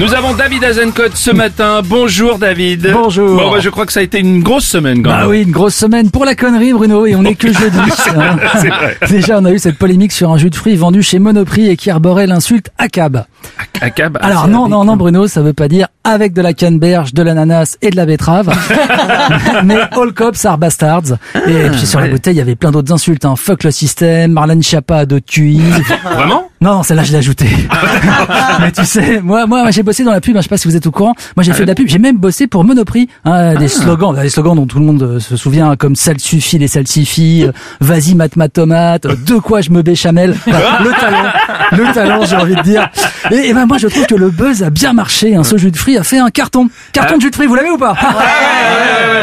Nous avons David Azencote ce matin. Bonjour David. Bonjour. Bon, bah, je crois que ça a été une grosse semaine quand Bah même. oui, une grosse semaine pour la connerie, Bruno, et on est que jeudi. hein. Déjà, on a eu cette polémique sur un jus de fruits vendu chez Monoprix et qui arborait l'insulte ACAB. Acab, ah, Alors non, non, non, Bruno, ça veut pas dire avec de la canneberge, de l'ananas et de la betterave, mais all cops are bastards. Et puis sur la bouteille, il y avait plein d'autres insultes. Hein. Fuck le système, Marlène Schiappa de QI. Vraiment? Non, non, celle-là, je l'ai ajoutée. Mais tu sais, moi, moi, j'ai bossé dans la pub. hein, je sais pas si vous êtes au courant. Moi, j'ai fait de la pub. J'ai même bossé pour Monoprix. hein, des slogans, des slogans dont tout le monde euh, se souvient, hein, comme "ça suffit, les salsifis", euh, "vas-y, mat ma tomate", euh, "de quoi je me béchamel". Voilà, le talent, le talent, j'ai envie de dire. Et, et ben moi, je trouve que le buzz a bien marché. hein. Ce jus de fruits a fait un carton, carton de jus de fruits. Vous l'avez ou pas?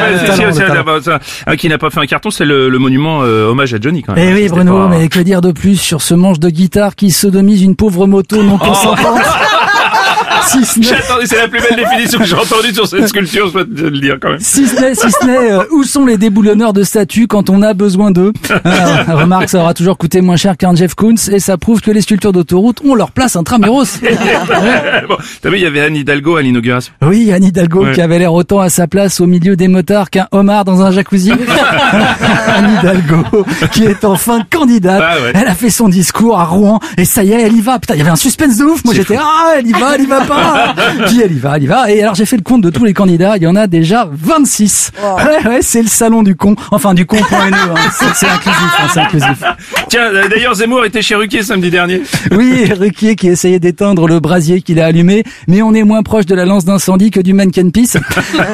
Le le bah, qui n'a pas fait un carton, c'est le, le monument euh, hommage à Johnny quand même. Eh oui, Bruno, pas- mais que dire de plus sur ce manche de guitare qui sodomise une pauvre moto non consentante J'attendais, c'est la plus belle définition que j'ai entendue sur cette sculpture, je dois te le dire quand même. Si ce n'est, si ce n'est, euh, où sont les déboulonneurs de statues quand on a besoin d'eux Euh, Remarque, ça aura toujours coûté moins cher qu'un Jeff Koons et ça prouve que les sculptures d'autoroute ont leur place intramuros. bon, t'as vu, il y avait Anne Hidalgo à l'inauguration. Oui, Anne Hidalgo Ouais. qui avait l'air autant à sa place au milieu des motards qu'un homard dans un jacuzzi. Anne Hidalgo qui est enfin candidate. Ah ouais. Elle a fait son discours à Rouen et ça y est, elle y va. Putain, il y avait un suspense de ouf. Moi j'étais ah, elle y va, elle y va pas. Puis elle y va, elle y va. Et alors j'ai fait le compte de tous les candidats. Il y en a déjà 26. Ouais, ouais, c'est le salon du con. Enfin du con.ne. Hein. C'est- C'est inclusif, hein, c'est inclusif. Tiens, euh, d'ailleurs, Zemmour était chez Ruquier samedi dernier. Oui, Ruquier qui essayait d'éteindre le brasier qu'il a allumé, mais on est moins proche de la lance d'incendie que du mannequin piece.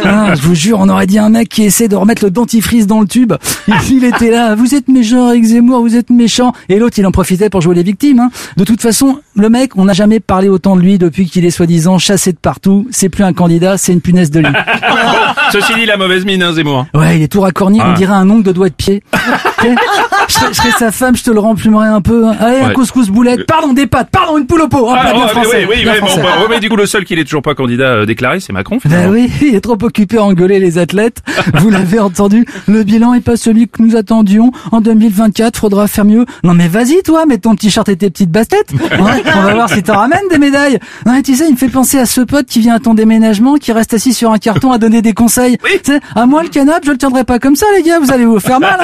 Ah, je vous jure, on aurait dit un mec qui essaie de remettre le dentifrice dans le tube. Il était là, vous êtes méchant avec Zemmour, vous êtes méchant. Et l'autre, il en profitait pour jouer les victimes. hein. De toute façon, le mec, on n'a jamais parlé autant de lui depuis qu'il est soi-disant chassé de partout. C'est plus un candidat, c'est une punaise de lit. Ceci dit, la mauvaise mine, hein, Zemmour. Ouais, il est tout racorni, on Ah. dirait un ongle de doigt de pied. je, serais sa femme, je te le remplumerais un peu. hein. Allez, un Ouais. couscous boulette. Pardon, des pâtes. Pardon, une poule au pot. Ah, bien oh, français. oui, oui, bien oui, bon, français. bah, ouais, mais du coup, le seul qui n'est toujours pas candidat euh, déclaré, c'est Macron. Ben finalement. oui, il est trop occupé à engueuler les athlètes. Vous l'avez entendu, le bilan est pas celui que nous attendions. En 2024, faudra faire mieux. Non mais vas-y toi, mets ton t-shirt et tes petites baskets. Hein, on va voir si t'en ramènes des médailles. Non, tu sais, il me fait penser à ce pote qui vient à ton déménagement, qui reste assis sur un carton à donner des conseils. Oui. Tu sais, à moi le canapé, je le tiendrai pas comme ça les gars, vous allez vous faire mal.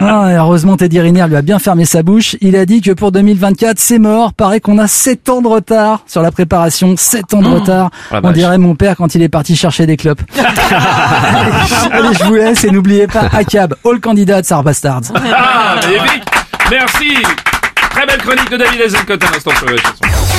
Hein Ah, heureusement Teddy Riner lui a bien fermé sa bouche. Il a dit que pour 2024, c'est mort. Paraît qu'on a 7 ans de retard sur la préparation. 7 ans de retard. Oh la On dirait mon père quand il est parti chercher des clopes. Allez, je vous laisse et n'oubliez pas ACAB, All Candidates are Bastards. Ah, magnifique Merci Très belle chronique de David Azencote à l'instant sur.